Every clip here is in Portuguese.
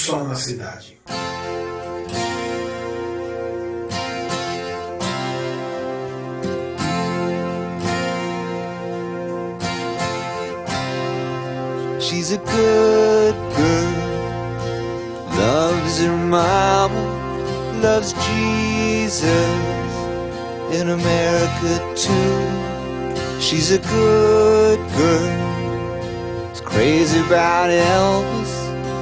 O som na cidade. She's a good girl, loves her mama, loves Jesus in America too. She's a good girl, is crazy about Elvis,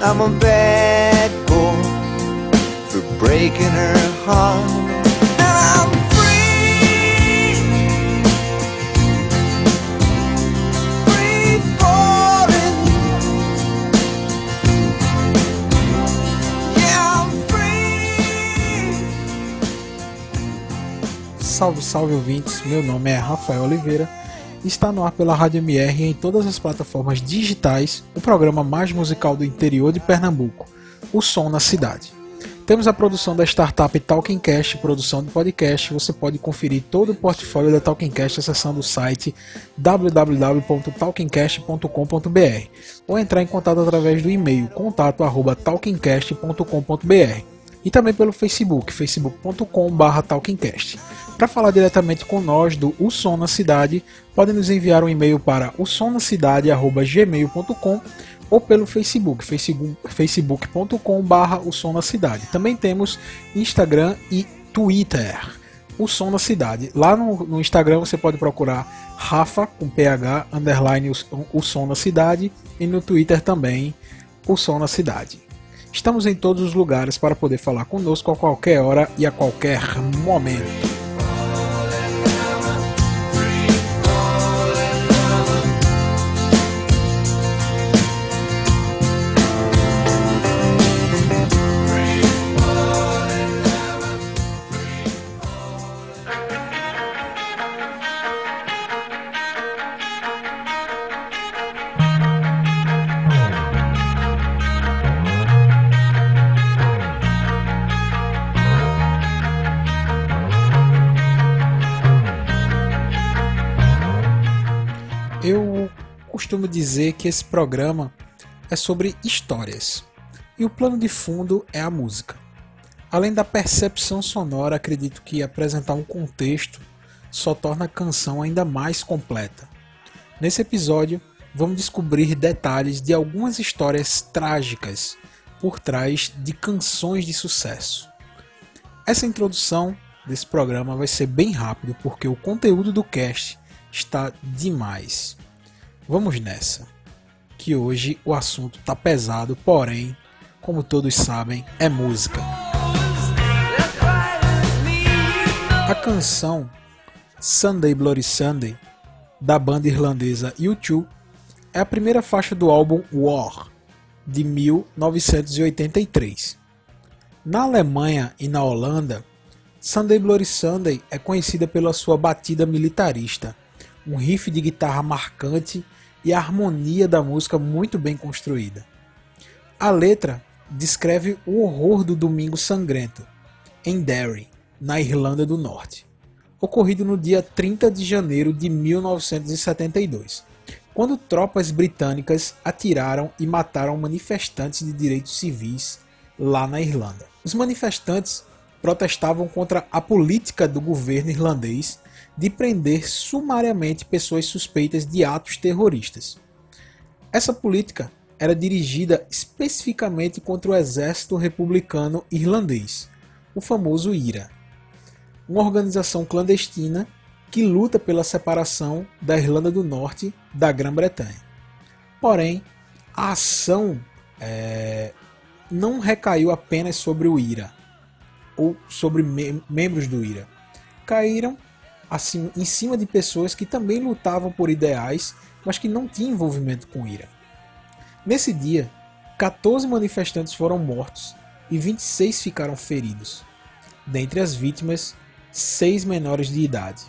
I'm a bad boy for breaking her heart. Salve, salve ouvintes, meu nome é Rafael Oliveira. Está no ar pela Rádio MR em todas as plataformas digitais, o programa mais musical do interior de Pernambuco, O Som na Cidade. Temos a produção da startup Talking Cast, produção de podcast. Você pode conferir todo o portfólio da Talking Cast acessando o site www.talkingcast.com.br ou entrar em contato através do e-mail contato@talkingcast.com.br e também pelo Facebook, facebook.com.br talkingcast. Para falar diretamente com nós do O Som na Cidade, podem nos enviar um e-mail para osomnacidade@gmail.com ou pelo Facebook, facebook- facebook.com.br o som na cidade. Também temos Instagram e Twitter, o som na cidade. Lá no, no Instagram você pode procurar Rafa com PH underline o, o som na cidade e no Twitter também o som na cidade. Estamos em todos os lugares para poder falar conosco a qualquer hora e a qualquer momento. Que esse programa é sobre histórias e o plano de fundo é a música. Além da percepção sonora, acredito que apresentar um contexto só torna a canção ainda mais completa. Nesse episódio, vamos descobrir detalhes de algumas histórias trágicas por trás de canções de sucesso. Essa introdução desse programa vai ser bem rápido porque o conteúdo do cast está demais. Vamos nessa, que hoje o assunto tá pesado, porém, como todos sabem, é música. A canção Sunday Bloody Sunday da banda irlandesa U2 é a primeira faixa do álbum War de 1983. Na Alemanha e na Holanda, Sunday Bloody Sunday é conhecida pela sua batida militarista, um riff de guitarra marcante e a harmonia da música muito bem construída. A letra descreve o horror do Domingo Sangrento, em Derry, na Irlanda do Norte, ocorrido no dia 30 de janeiro de 1972, quando tropas britânicas atiraram e mataram manifestantes de direitos civis lá na Irlanda. Os manifestantes protestavam contra a política do governo irlandês de prender sumariamente pessoas suspeitas de atos terroristas. Essa política era dirigida especificamente contra o exército republicano irlandês, o famoso IRA, uma organização clandestina que luta pela separação da Irlanda do Norte da Grã-Bretanha. Porém, a ação é, não recaiu apenas sobre o IRA ou sobre me membros do IRA. Caíram assim, em cima de pessoas que também lutavam por ideais, mas que não tinham envolvimento com IRA. Nesse dia, 14 manifestantes foram mortos e 26 ficaram feridos. Dentre as vítimas, seis menores de idade.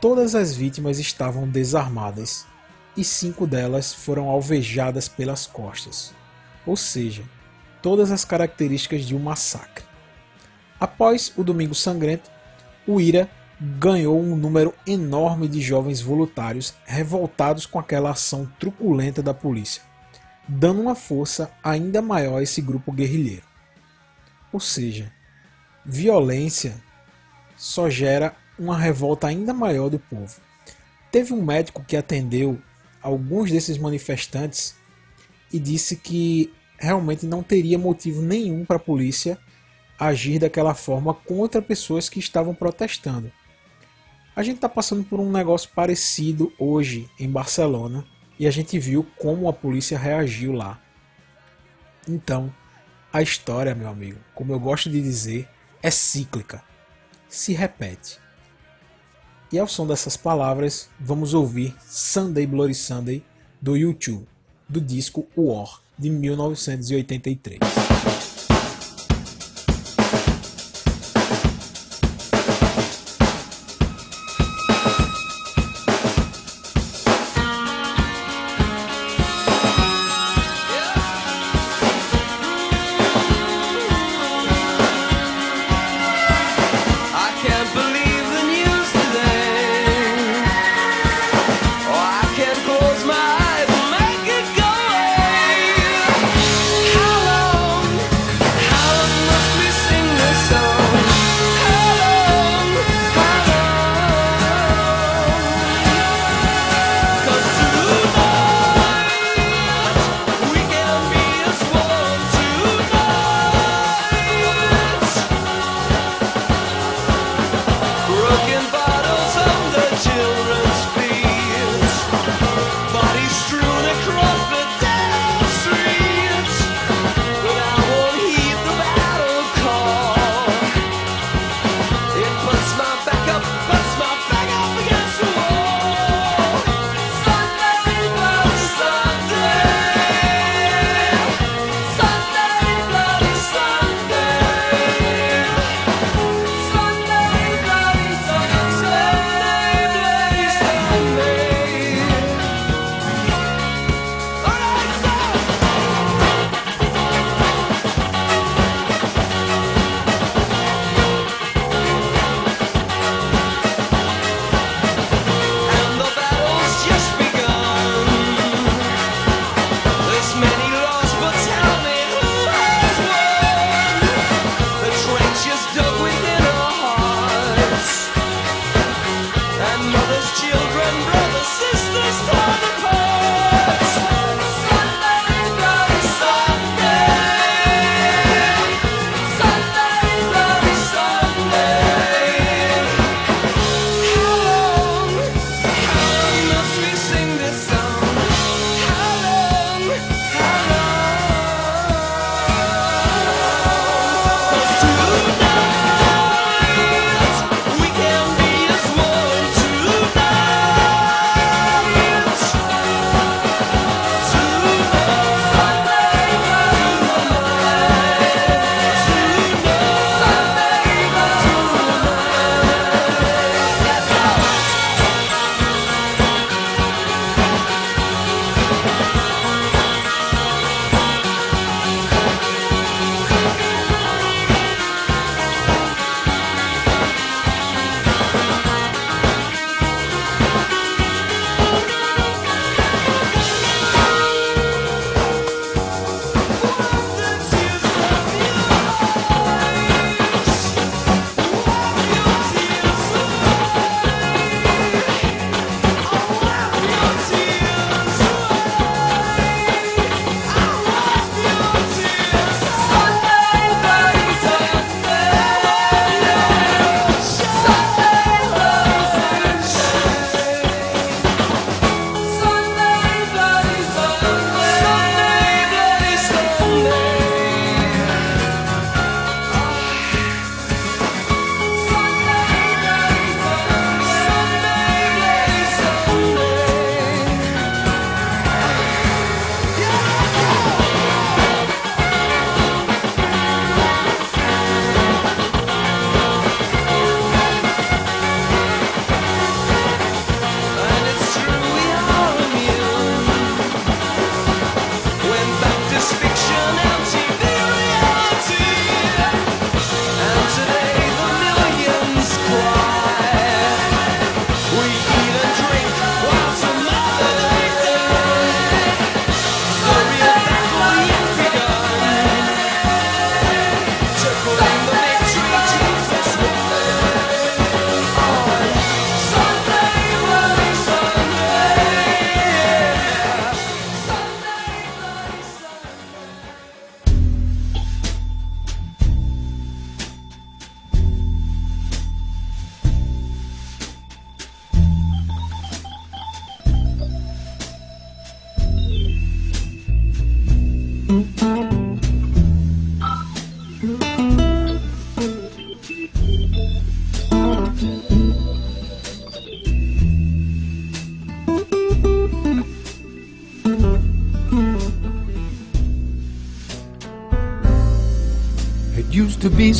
Todas as vítimas estavam desarmadas e cinco delas foram alvejadas pelas costas, ou seja, todas as características de um massacre. Após o Domingo Sangrento, o IRA ganhou um número enorme de jovens voluntários revoltados com aquela ação truculenta da polícia, dando uma força ainda maior a esse grupo guerrilheiro. Ou seja, violência só gera uma revolta ainda maior do povo. Teve um médico que atendeu alguns desses manifestantes e disse que realmente não teria motivo nenhum para a polícia agir daquela forma contra pessoas que estavam protestando. A gente está passando por um negócio parecido hoje em Barcelona e a gente viu como a polícia reagiu lá. Então, a história, meu amigo, como eu gosto de dizer, é cíclica, se repete. E ao som dessas palavras, vamos ouvir Sunday Bloody Sunday do YouTube, do disco War de 1983.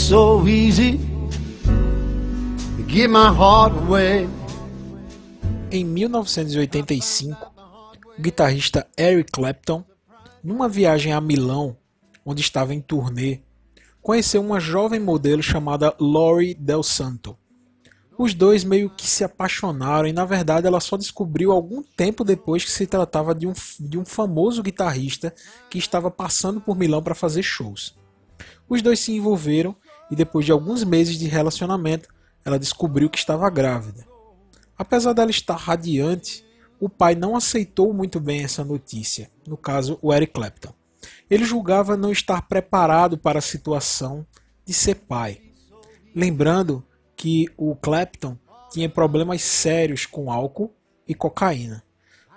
So easy to give my heart away. Em 1985, o guitarrista Eric Clapton, numa viagem a Milão, onde estava em turnê, conheceu uma jovem modelo chamada Lori Del Santo. Os dois meio que se apaixonaram e na verdade ela só descobriu algum tempo depois que se tratava de um, de um famoso guitarrista que estava passando por Milão para fazer shows. Os dois se envolveram e depois de alguns meses de relacionamento, ela descobriu que estava grávida. Apesar dela estar radiante, o pai não aceitou muito bem essa notícia, no caso o Eric Clapton. Ele julgava não estar preparado para a situação de ser pai. Lembrando que o Clapton tinha problemas sérios com álcool e cocaína.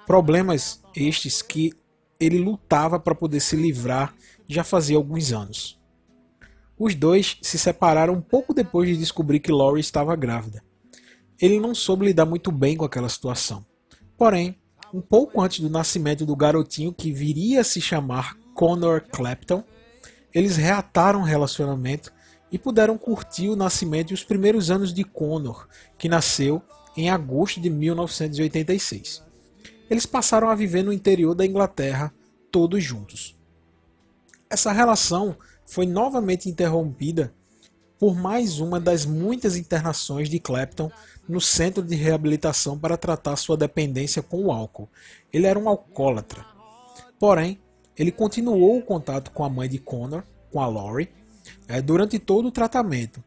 Problemas estes que ele lutava para poder se livrar já fazia alguns anos. Os dois se separaram pouco depois de descobrir que Laurie estava grávida. Ele não soube lidar muito bem com aquela situação. Porém, um pouco antes do nascimento do garotinho que viria a se chamar Connor Clapton, eles reataram o relacionamento e puderam curtir o nascimento e os primeiros anos de Connor, que nasceu em agosto de 1986. Eles passaram a viver no interior da Inglaterra, todos juntos. Essa relação foi novamente interrompida por mais uma das muitas internações de Clapton no centro de reabilitação para tratar sua dependência com o álcool. Ele era um alcoólatra. Porém, ele continuou o contato com a mãe de Connor, com a Laurie, eh, durante todo o tratamento.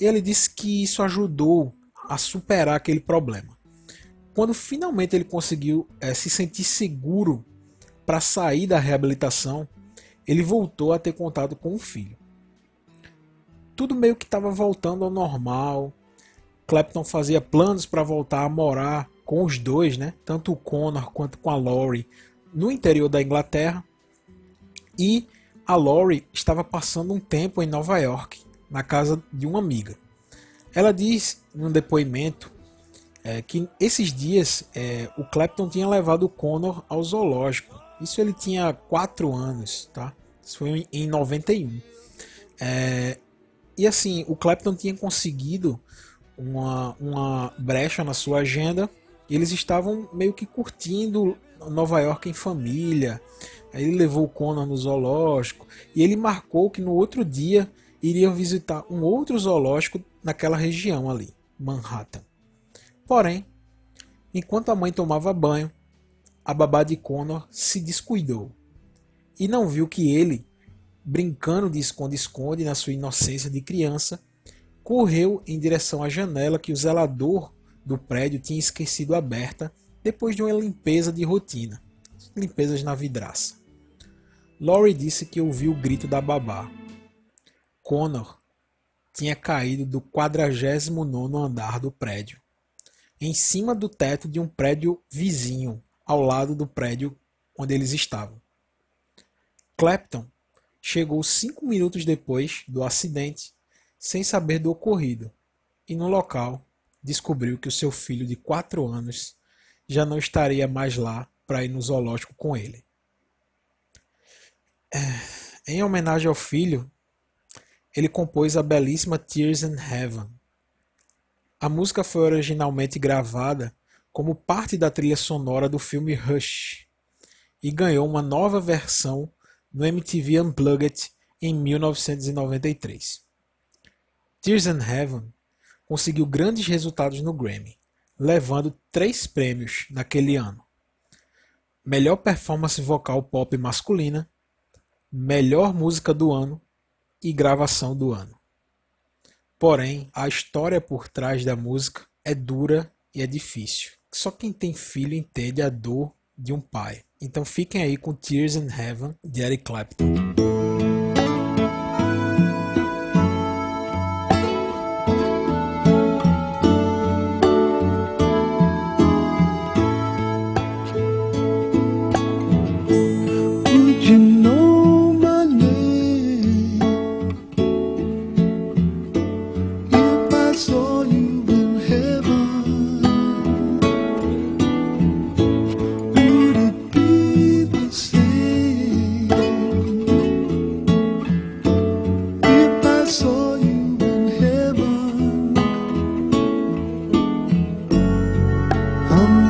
Ele disse que isso ajudou a superar aquele problema. Quando finalmente ele conseguiu eh, se sentir seguro para sair da reabilitação, ele voltou a ter contato com o filho. Tudo meio que estava voltando ao normal. Clapton fazia planos para voltar a morar com os dois, né? tanto o Connor quanto com a Laurie, no interior da Inglaterra. E a Laurie estava passando um tempo em Nova York, na casa de uma amiga. Ela diz num depoimento é, que esses dias é, o Clapton tinha levado o Connor ao zoológico. Isso ele tinha 4 anos, tá? Isso foi em- em 91. É, e assim, o Clapton tinha conseguido uma, uma brecha na sua agenda. Eles estavam meio que curtindo Nova York em família. Aí ele levou o Conan no zoológico. E ele marcou que no outro dia iria visitar um outro zoológico naquela região ali, Manhattan. Porém, enquanto a mãe tomava banho, a babá de Connor se descuidou e não viu que ele, brincando de esconde-esconde na sua inocência de criança, correu em direção à janela que o zelador do prédio tinha esquecido aberta depois de uma limpeza de rotina, limpezas na vidraça. Laurie disse que ouviu o grito da babá. Connor tinha caído do 49º andar do prédio, em cima do teto de um prédio vizinho, ao lado do prédio onde eles estavam. Clapton chegou cinco minutos depois do acidente, sem saber do ocorrido, e no local descobriu que o seu filho de quatro anos já não estaria mais lá para ir no zoológico com ele. É, Em homenagem ao filho, ele compôs a belíssima Tears in Heaven. A música foi originalmente gravada como parte da trilha sonora do filme Rush e ganhou uma nova versão no MTV Unplugged em 1993. Tears in Heaven conseguiu grandes resultados no Grammy, levando três prêmios naquele ano: Melhor Performance Vocal Pop Masculina, Melhor Música do Ano e Gravação do Ano. Porém, a história por trás da música é dura e é difícil. Só quem tem filho entende a dor de um pai. Então fiquem aí com Tears in Heaven de Eric Clapton. Um...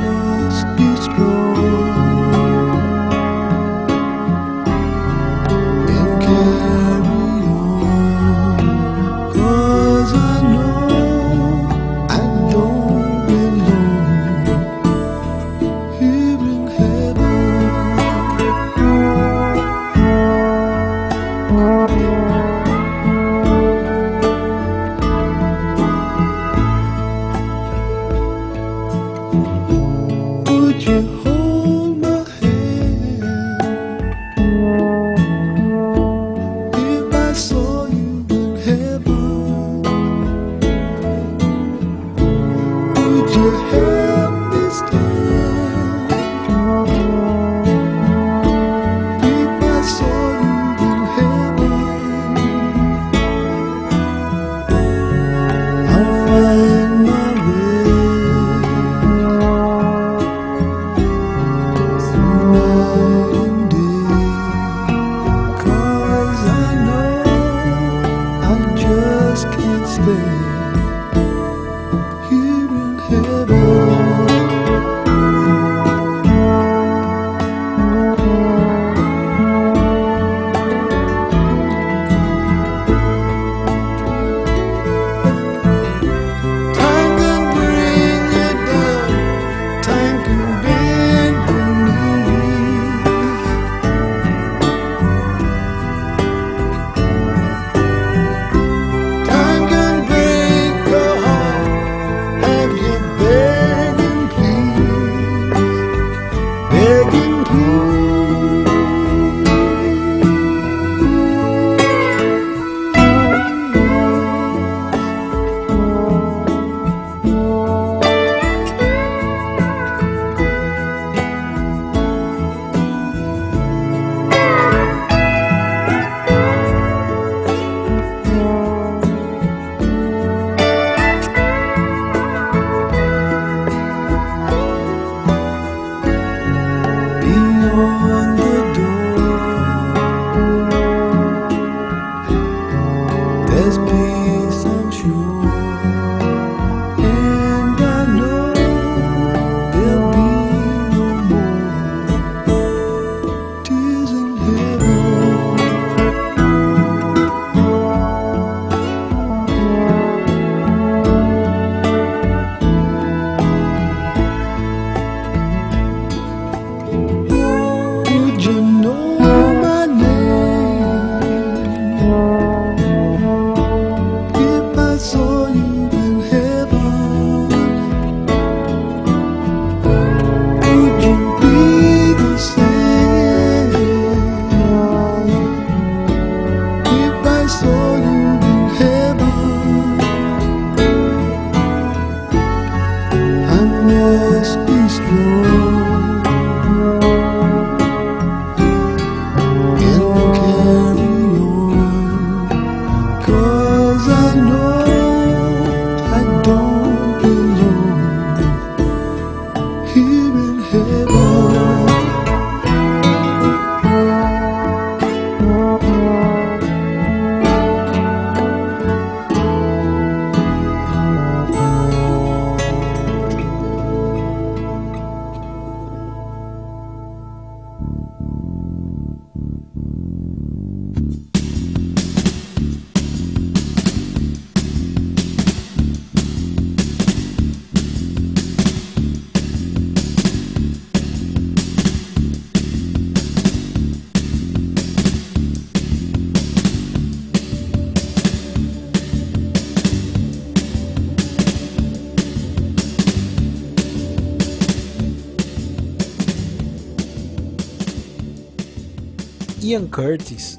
Ian Curtis,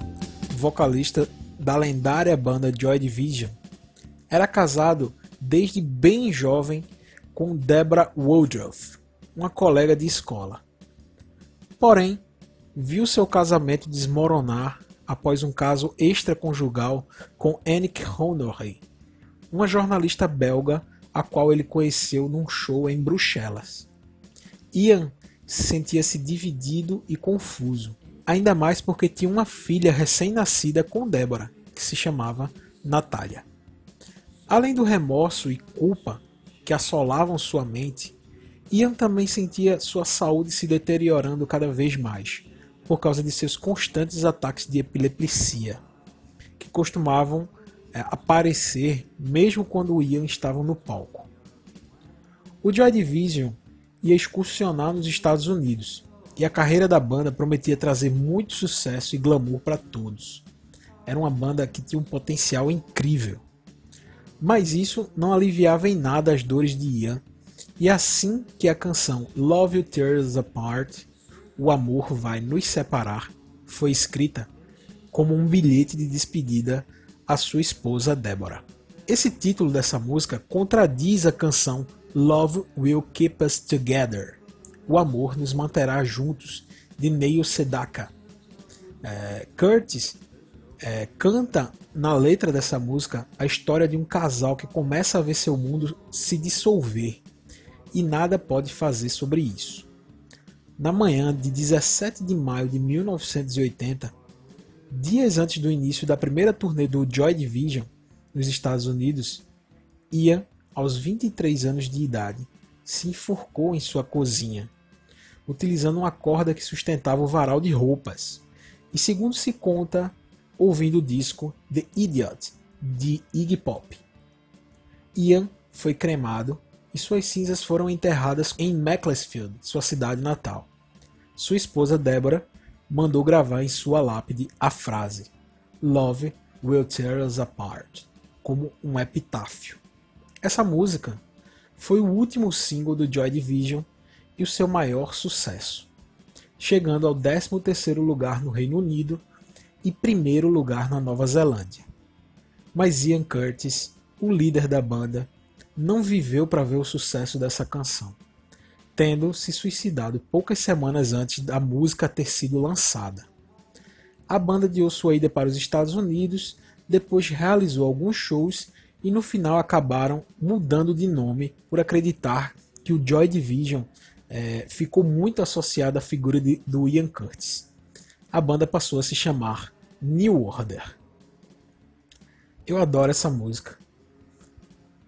vocalista da lendária banda Joy Division, era casado desde bem jovem com Deborah Woodruff, uma colega de escola. Porém, viu seu casamento desmoronar após um caso extraconjugal com Annick Honoré, uma jornalista belga a qual ele conheceu num show em Bruxelas. Ian sentia-se dividido e confuso, ainda mais porque tinha uma filha recém-nascida com Débora, que se chamava Natália. Além do remorso e culpa que assolavam sua mente, Ian também sentia sua saúde se deteriorando cada vez mais, por causa de seus constantes ataques de epilepsia, que costumavam é, aparecer mesmo quando Ian estava no palco. O Joy Division ia excursionar nos Estados Unidos, e a carreira da banda prometia trazer muito sucesso e glamour para todos. Era uma banda que tinha um potencial incrível. Mas isso não aliviava em nada as dores de Ian, e assim que a canção Love You Tears Apart, O Amor Vai Nos Separar, foi escrita como um bilhete de despedida à sua esposa Deborah. Esse título dessa música contradiz a canção Love Will Keep Us Together, O Amor Nos Manterá Juntos, de Neil Sedaka. É, Curtis é, canta na letra dessa música a história de um casal que começa a ver seu mundo se dissolver e nada pode fazer sobre isso. Na manhã de 17 de maio de 1980, dias antes do início da primeira turnê do Joy Division nos Estados Unidos, Ian, aos 23 anos de idade, se enforcou em sua cozinha, utilizando uma corda que sustentava o varal de roupas, e segundo se conta, ouvindo o disco The Idiot de Iggy Pop. Ian foi cremado e suas cinzas foram enterradas em Macclesfield, sua cidade natal. Sua esposa Deborah mandou gravar em sua lápide a frase Love will tear us apart, como um epitáfio. Essa música foi o último single do Joy Division e o seu maior sucesso, chegando ao 13º lugar no Reino Unido e primeiro lugar na Nova Zelândia. Mas Ian Curtis, o líder da banda, não viveu para ver o sucesso dessa canção, tendo se suicidado poucas semanas antes da música ter sido lançada. A banda deu sua ida para os Estados Unidos, depois realizou alguns shows e no final acabaram mudando de nome por acreditar que o Joy Division é, ficou muito associado à figura de, do Ian Curtis. A banda passou a se chamar New Order. Eu adoro essa música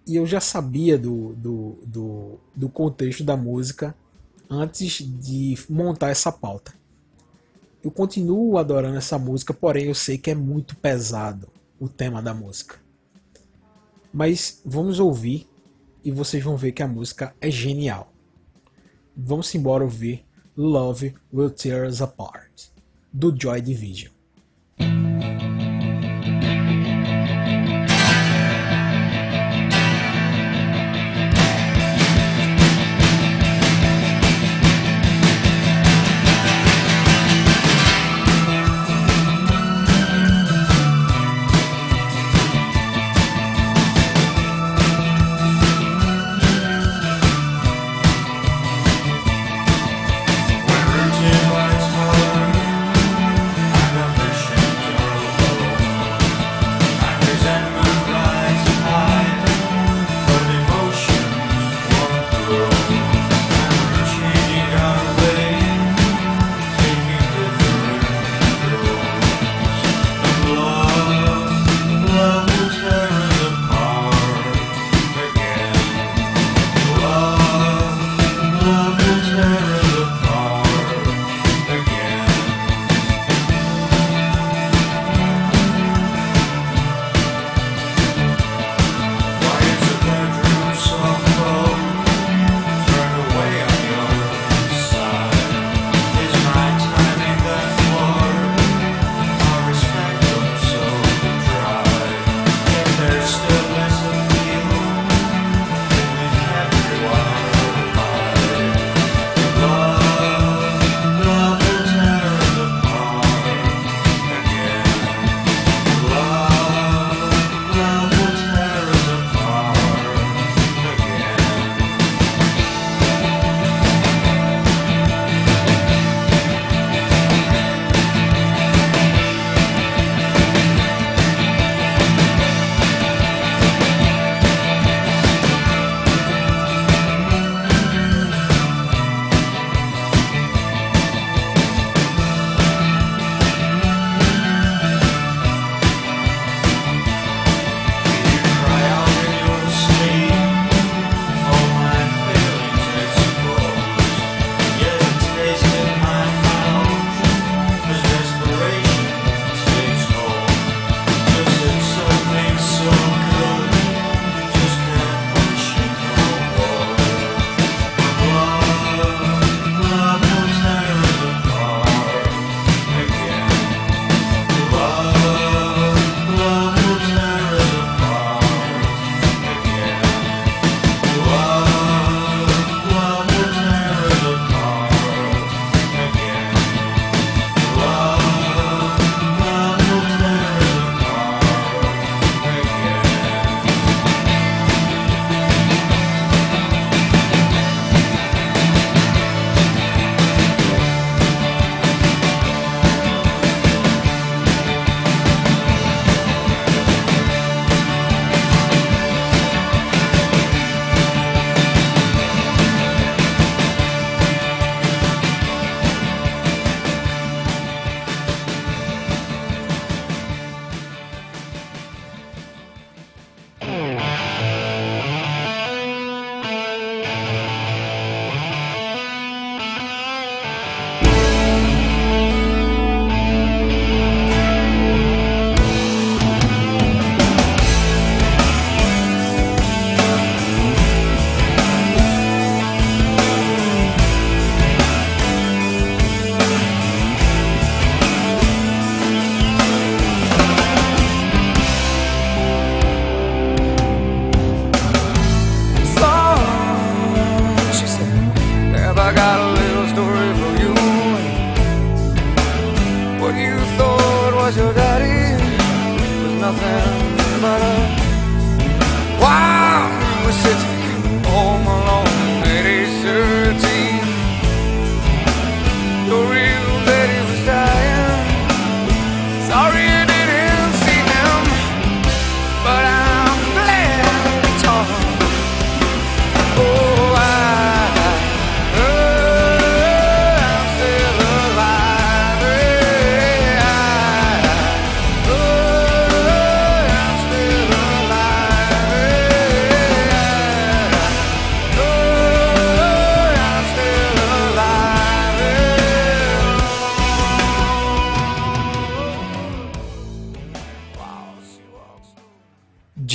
e eu já sabia do, do, do, do contexto da música antes de montar essa pauta. Eu continuo adorando essa música, porém eu sei que é muito pesado o tema da música. Mas vamos ouvir e vocês vão ver que a música é genial. Vamos embora ouvir Love Will Tear Us Apart, do Joy Division.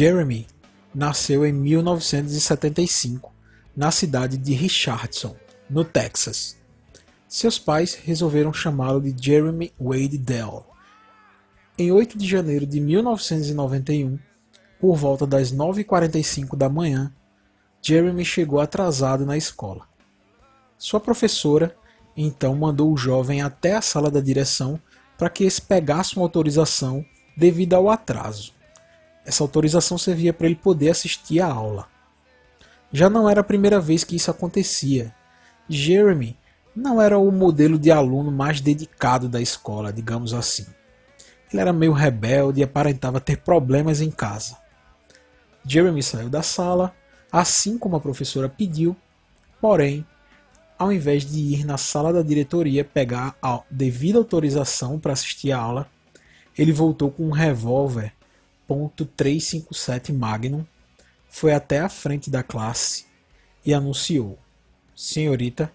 Jeremy nasceu em 1975 na cidade de Richardson, no Texas. Seus pais resolveram chamá-lo de Jeremy Wade Dell. Em 8 de janeiro de 1991, por volta das 9h45 da manhã, Jeremy chegou atrasado na escola. Sua professora então mandou o jovem até a sala da direção para que esse pegasse uma autorização devido ao atraso. Essa autorização servia para ele poder assistir à aula. Já não era a primeira vez que isso acontecia. Jeremy não era o modelo de aluno mais dedicado da escola, digamos assim. Ele era meio rebelde e aparentava ter problemas em casa. Jeremy saiu da sala, assim como a professora pediu, porém, ao invés de ir na sala da diretoria pegar a devida autorização para assistir a aula, ele voltou com um revólver .357 Magnum, foi até a frente da classe e anunciou: Senhorita,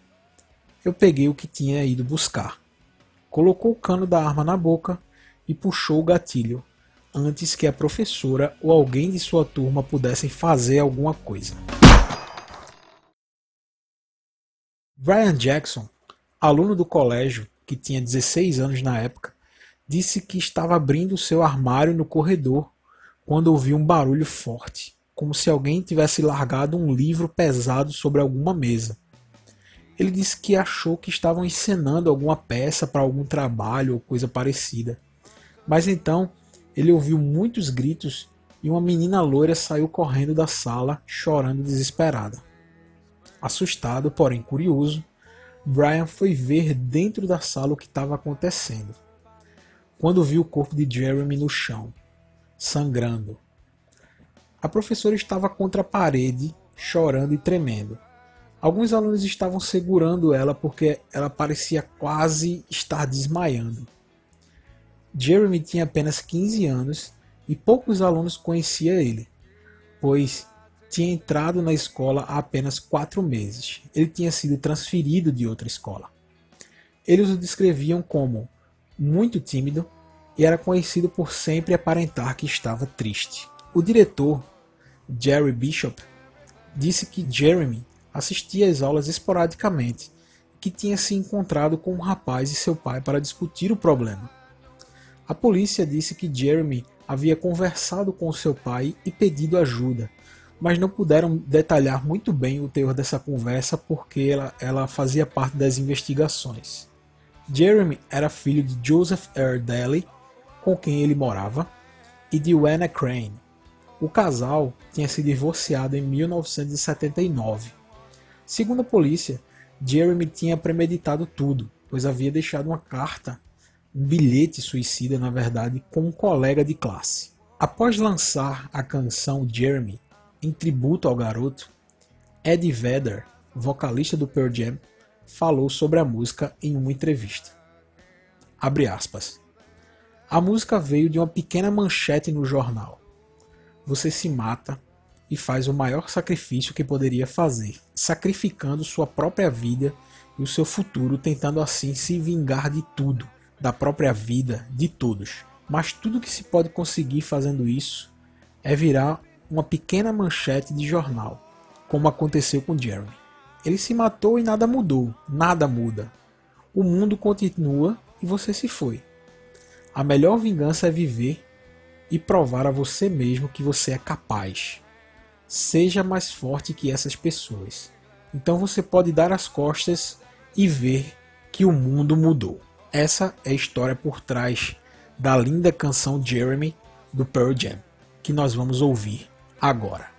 eu peguei o que tinha ido buscar. Colocou o cano da arma na boca e puxou o gatilho antes que a professora ou alguém de sua turma pudessem fazer alguma coisa. Brian Jackson, aluno do colégio que tinha 16 anos na época, disse que estava abrindo seu armário no corredor quando ouviu um barulho forte, como se alguém tivesse largado um livro pesado sobre alguma mesa. Ele disse que achou que estavam encenando alguma peça para algum trabalho ou coisa parecida. Mas então ele ouviu muitos gritos e uma menina loira saiu correndo da sala, chorando desesperada. Assustado, porém curioso, Brian foi ver dentro da sala o que estava acontecendo. Quando viu o corpo de Jeremy no chão, sangrando. A professora estava contra a parede, chorando e tremendo. Alguns alunos estavam segurando ela porque ela parecia quase estar desmaiando. Jeremy tinha apenas 15 anos e poucos alunos conheciam ele, pois tinha entrado na escola há apenas quatro meses. Ele tinha sido transferido de outra escola. Eles o descreviam como muito tímido e era conhecido por sempre aparentar que estava triste. O diretor, Jerry Bishop, disse que Jeremy assistia às aulas esporadicamente que tinha se encontrado com um rapaz e seu pai para discutir o problema. A polícia disse que Jeremy havia conversado com seu pai e pedido ajuda, mas não puderam detalhar muito bem o teor dessa conversa porque ela, ela fazia parte das investigações. Jeremy era filho de Joseph R. Daly, com quem ele morava, e de Wenna Crane. O casal tinha se divorciado em 1979. Segundo a polícia, Jeremy tinha premeditado tudo, pois havia deixado uma carta, um bilhete suicida, na verdade, com um colega de classe. Após lançar a canção Jeremy, em tributo ao garoto, Eddie Vedder, vocalista do Pearl Jam, falou sobre a música em uma entrevista. Abre aspas. A música veio de uma pequena manchete no jornal. Você se mata e faz o maior sacrifício que poderia fazer, sacrificando sua própria vida e o seu futuro, tentando assim se vingar de tudo, da própria vida, de todos. Mas tudo que se pode conseguir fazendo isso é virar uma pequena manchete de jornal, como aconteceu com Jeremy. Ele se matou e nada mudou, nada muda. O mundo continua e você se foi. A melhor vingança é viver e provar a você mesmo que você é capaz. Seja mais forte que essas pessoas. Então você pode dar as costas e ver que o mundo mudou. Essa é a história por trás da linda canção Jeremy do Pearl Jam, que nós vamos ouvir agora.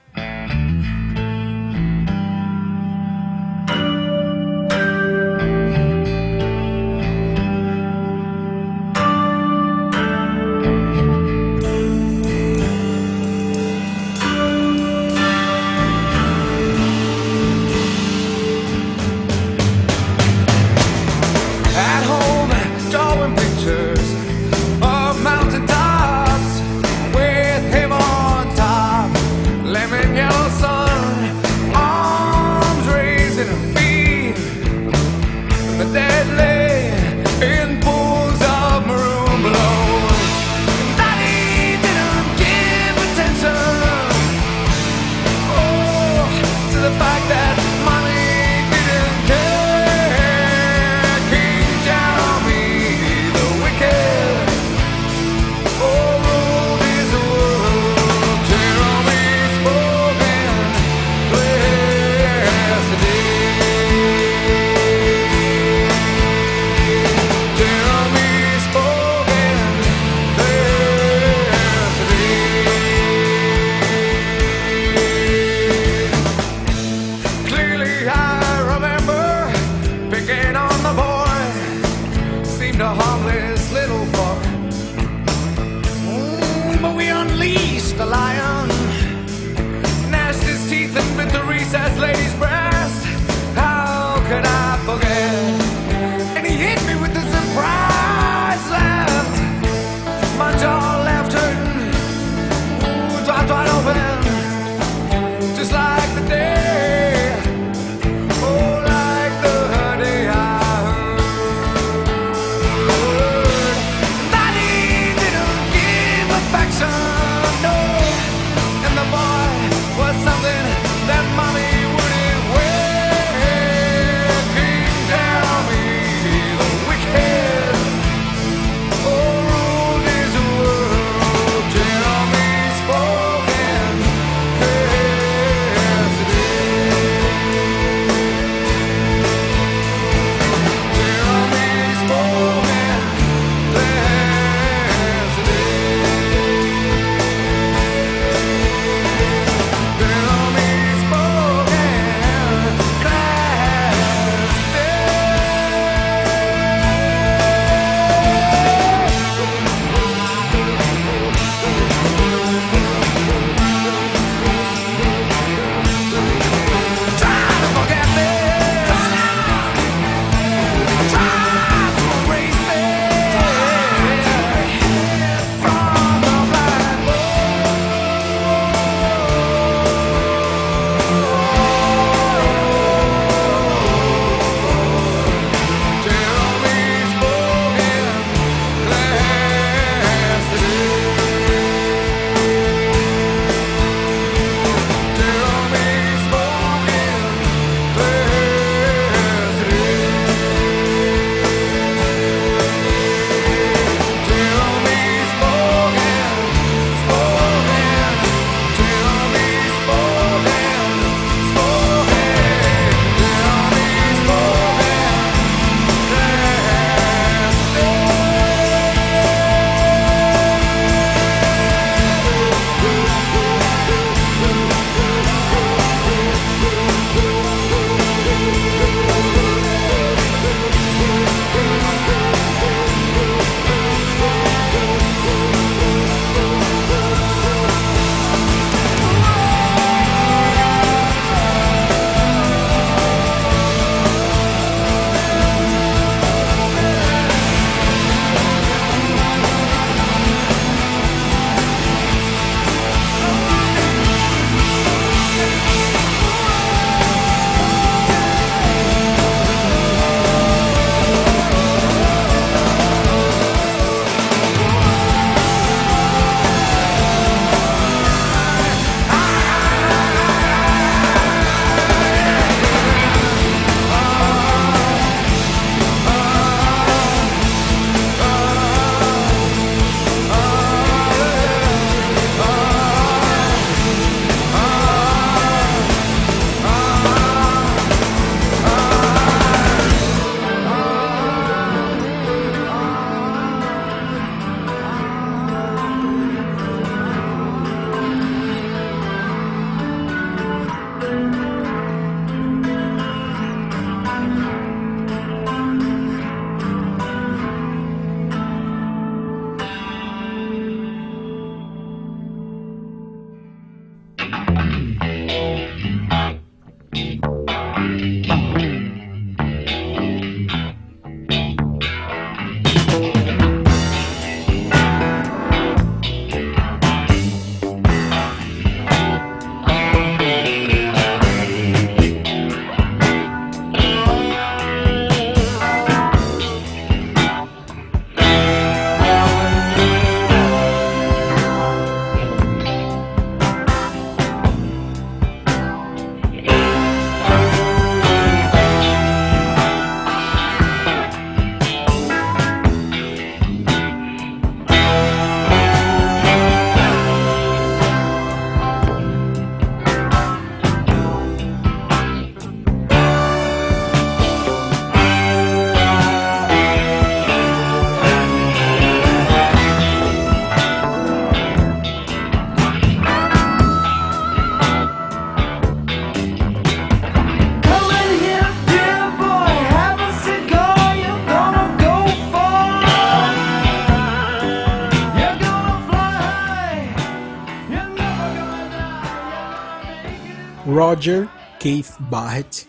Roger Keith Barrett,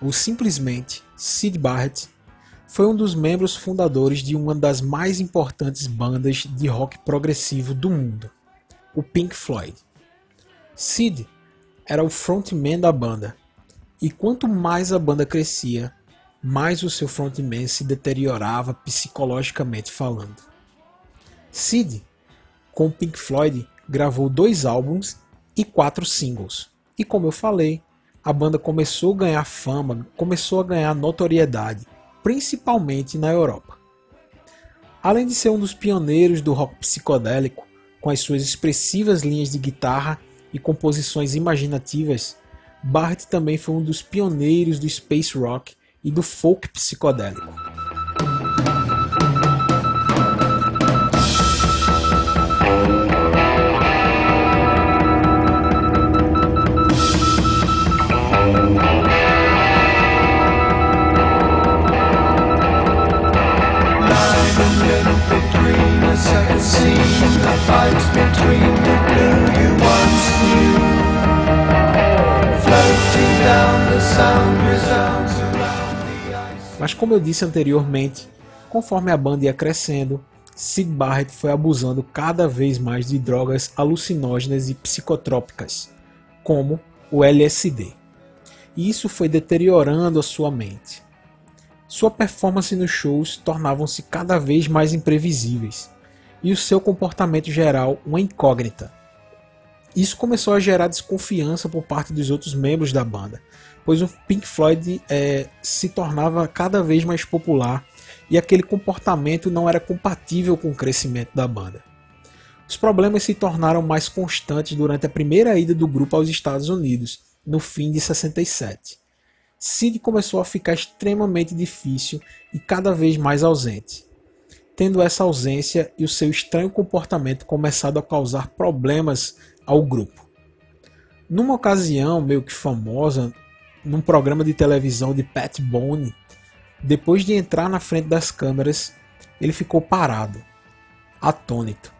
ou simplesmente Sid Barrett, foi um dos membros fundadores de uma das mais importantes bandas de rock progressivo do mundo, o Pink Floyd. Sid era o frontman da banda, e quanto mais a banda crescia, mais o seu frontman se deteriorava psicologicamente falando. Sid, com Pink Floyd, gravou dois álbuns e quatro singles. E como eu falei, a banda começou a ganhar fama, começou a ganhar notoriedade, principalmente na Europa. Além de ser um dos pioneiros do rock psicodélico, com as suas expressivas linhas de guitarra e composições imaginativas, Barrett também foi um dos pioneiros do space rock e do folk psicodélico. Como eu disse anteriormente, conforme a banda ia crescendo, Sid Barrett foi abusando cada vez mais de drogas alucinógenas e psicotrópicas, como o LSD. E isso foi deteriorando a sua mente. Sua performance nos shows tornavam-se cada vez mais imprevisíveis, e o seu comportamento geral uma incógnita. Isso começou a gerar desconfiança por parte dos outros membros da banda, pois o Pink Floyd é, se tornava cada vez mais popular e aquele comportamento não era compatível com o crescimento da banda. Os problemas se tornaram mais constantes durante a primeira ida do grupo aos Estados Unidos, no fim de 67. Sid começou a ficar extremamente difícil e cada vez mais ausente, tendo essa ausência e o seu estranho comportamento começado a causar problemas ao grupo. Numa ocasião meio que famosa, num programa de televisão de Pat Bone, depois de entrar na frente das câmeras, ele ficou parado, atônito,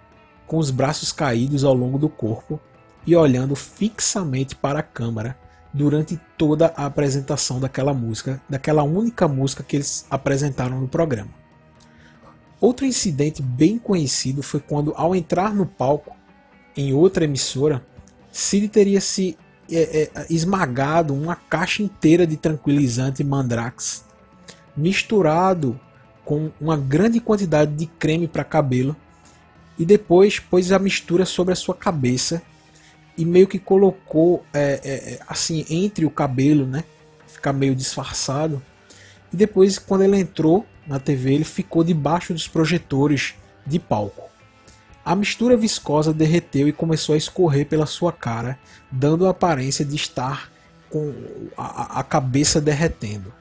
com os braços caídos ao longo do corpo e olhando fixamente para a câmera durante toda a apresentação daquela música, daquela única música que eles apresentaram no programa. Outro incidente bem conhecido foi quando, ao entrar no palco em outra emissora, Sid teria se é, é, esmagado uma caixa inteira de tranquilizante Mandrax, misturado com uma grande quantidade de creme para cabelo, e depois pôs a mistura sobre a sua cabeça e meio que colocou é, é, é assim entre o cabelo, né? Ficar meio disfarçado. E depois, quando ele entrou na TV, ele ficou debaixo dos projetores de palco. A mistura viscosa derreteu e começou a escorrer pela sua cara, dando a aparência de estar com a, cabeça derretendo.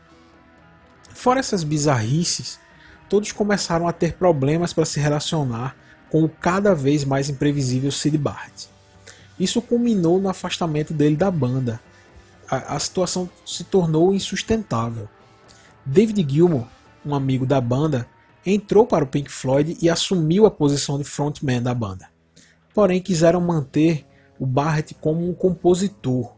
Fora essas bizarrices, todos começaram a ter problemas para se relacionar com o cada vez mais imprevisível Sid Barrett. Isso culminou no afastamento dele da banda. A, a situação se tornou insustentável. David Gilmour, um amigo da banda, entrou para o Pink Floyd e assumiu a posição de frontman da banda. Porém, quiseram manter o Barrett como um compositor,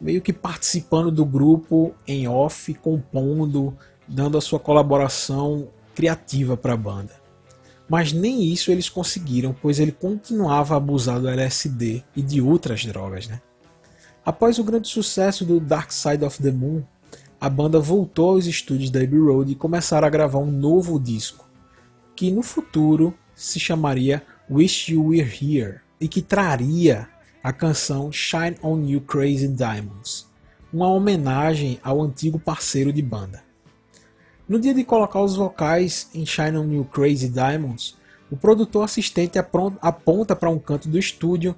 meio que participando do grupo em off, compondo, dando a sua colaboração criativa para a banda. Mas nem isso eles conseguiram, pois ele continuava a abusar do LSD e de outras drogas. Né? Após o grande sucesso do Dark Side of the Moon, a banda voltou aos estúdios da Abbey Road e começaram a gravar um novo disco, que no futuro se chamaria Wish You Were Here e que traria a canção Shine On You Crazy Diamonds, uma homenagem ao antigo parceiro de banda. No dia de colocar os vocais em Shine On You Crazy Diamonds, o produtor assistente aponta para um canto do estúdio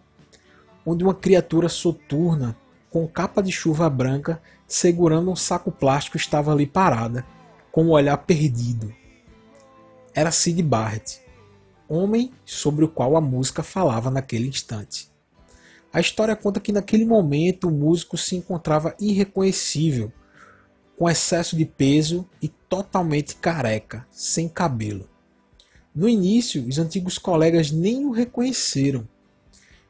onde uma criatura soturna com capa de chuva branca segurando um saco plástico, estava ali parada, com o um olhar perdido. Era Sid Barrett, homem sobre o qual a música falava naquele instante. A história conta que naquele momento o músico se encontrava irreconhecível, com excesso de peso e totalmente careca, sem cabelo. No início, os antigos colegas nem o reconheceram.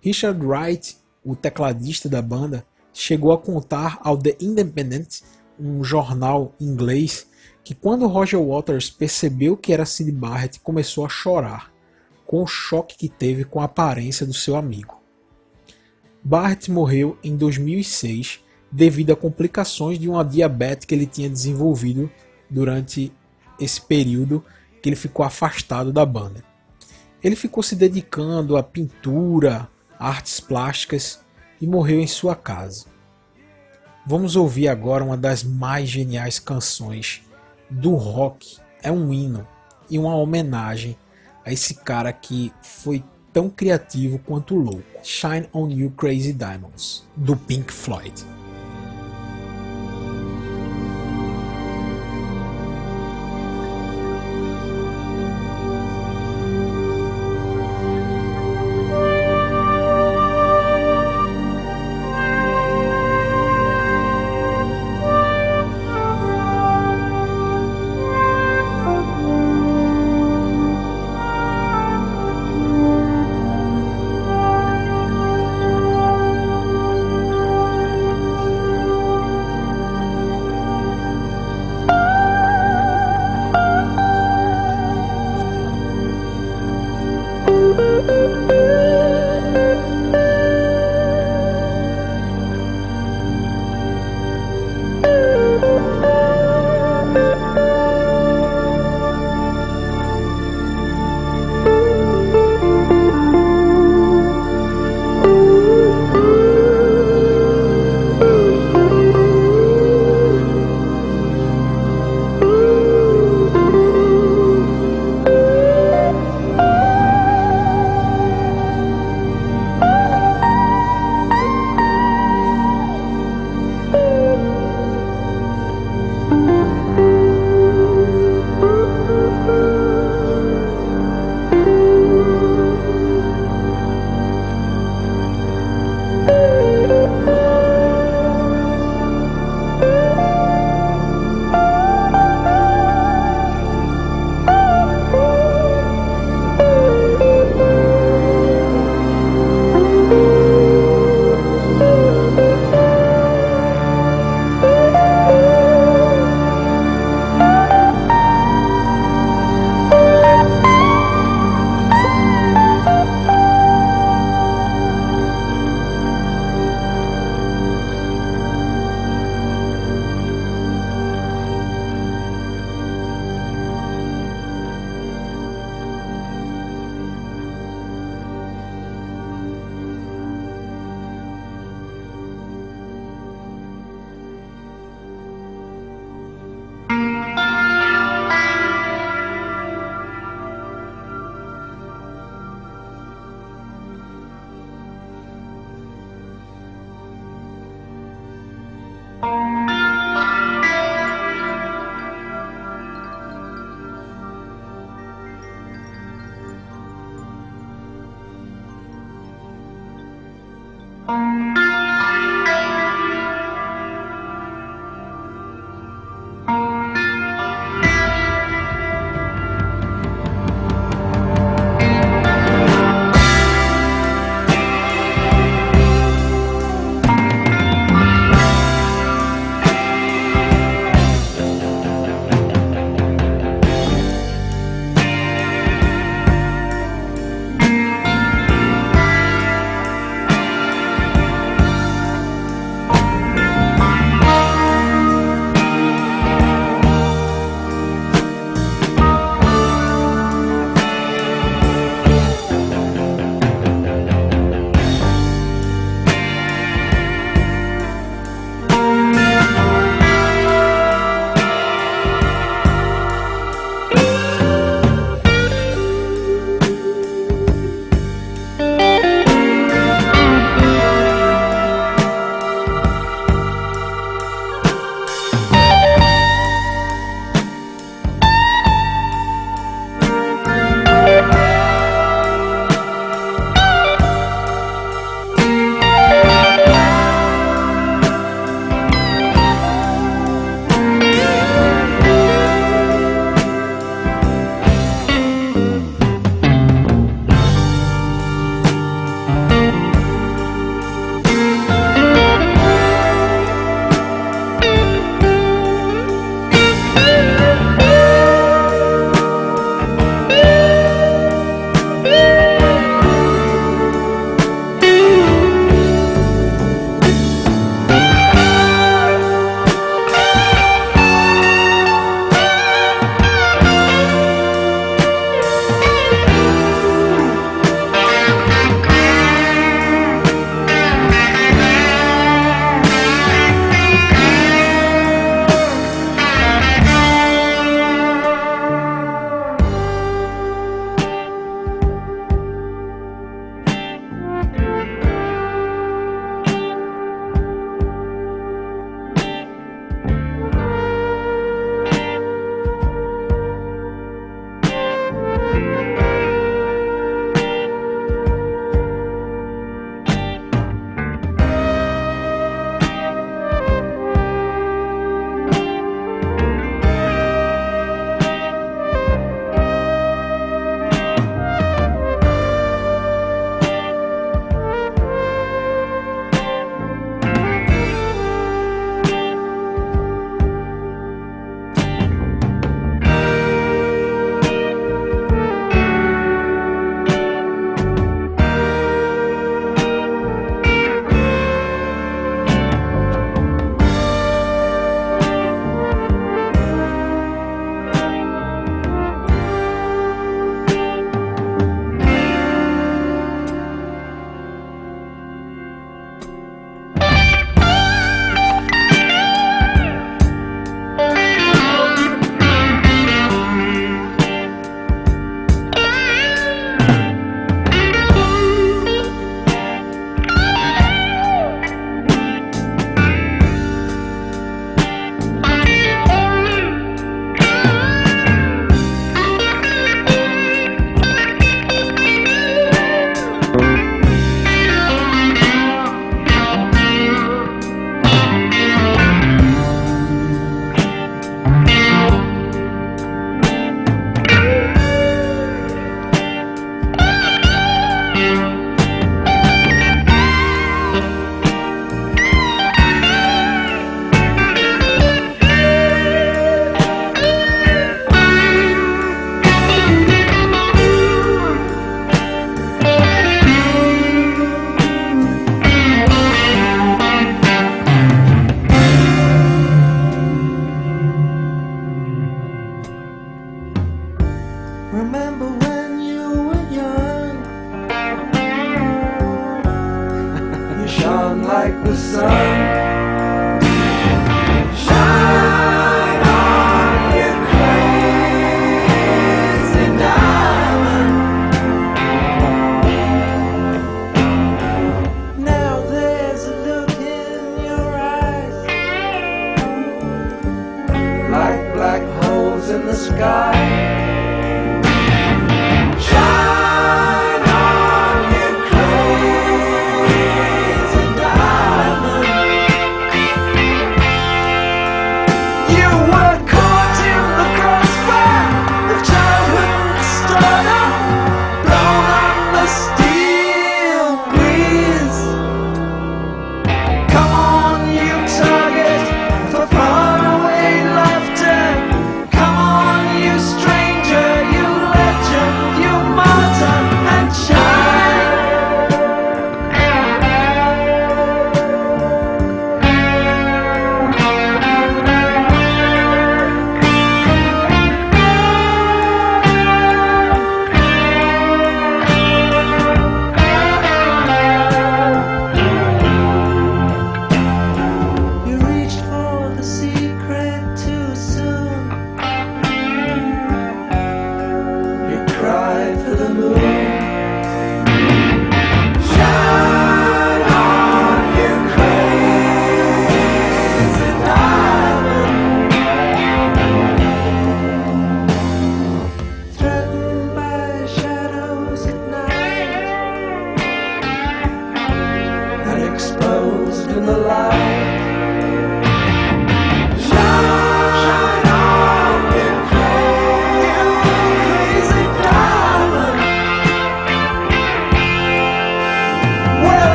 Richard Wright, o tecladista da banda, chegou a contar ao The Independent, um jornal inglês, que quando Roger Waters percebeu que era Sid Barrett, começou a chorar, com o choque que teve com a aparência do seu amigo. Barrett morreu em 2006 devido a complicações de uma diabetes que ele tinha desenvolvido durante esse período que ele ficou afastado da banda. Ele ficou se dedicando à pintura, artes plásticas e morreu em sua casa. Vamos ouvir agora uma das mais geniais canções do rock. É um hino e uma homenagem a esse cara que foi tão criativo quanto louco. Shine on You Crazy Diamonds, do Pink Floyd.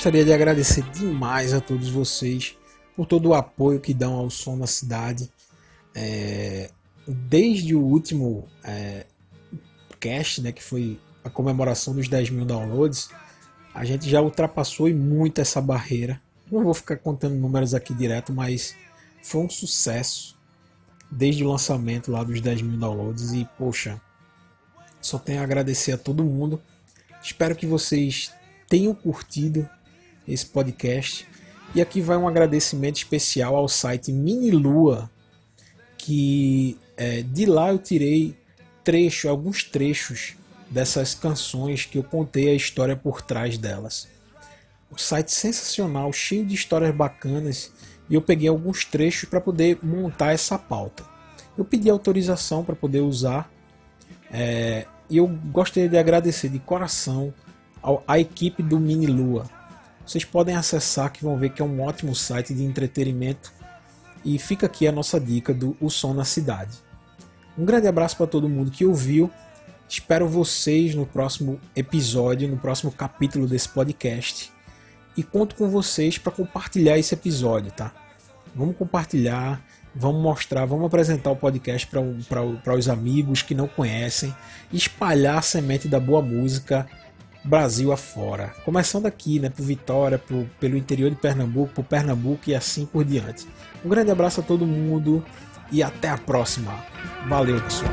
Gostaria de agradecer demais a todos vocês por todo o apoio que dão ao som da cidade. É, desde o último é, cast, né, que foi a comemoração dos 10 mil downloads, a gente já ultrapassou e muito essa barreira. Não vou ficar contando números aqui direto, mas foi um sucesso desde o lançamento lá dos 10 mil downloads e poxa, só tenho a agradecer a todo mundo. Espero que vocês tenham curtido esse podcast. E aqui vai um agradecimento especial ao site Minilua, que é, de lá eu tirei trecho, alguns trechos dessas canções que eu contei a história por trás delas. Um site sensacional, cheio de histórias bacanas, e eu peguei alguns trechos para poder montar essa pauta. Eu pedi autorização para poder usar, é, e eu gostaria de agradecer de coração a equipe do Mini Lua. Vocês podem acessar que vão ver que é um ótimo site de entretenimento e fica aqui a nossa dica do O Som na Cidade. Um grande abraço para todo mundo que ouviu. Espero vocês no próximo episódio, no próximo capítulo desse podcast. E conto com vocês para compartilhar esse episódio, tá? Vamos compartilhar, vamos mostrar, vamos apresentar o podcast para os amigos que não conhecem, espalhar a semente da boa música Brasil afora. Começando aqui, né, por Vitória, por, pelo interior de Pernambuco, por Pernambuco e assim por diante. Um grande abraço a todo mundo e até a próxima. Valeu, pessoal.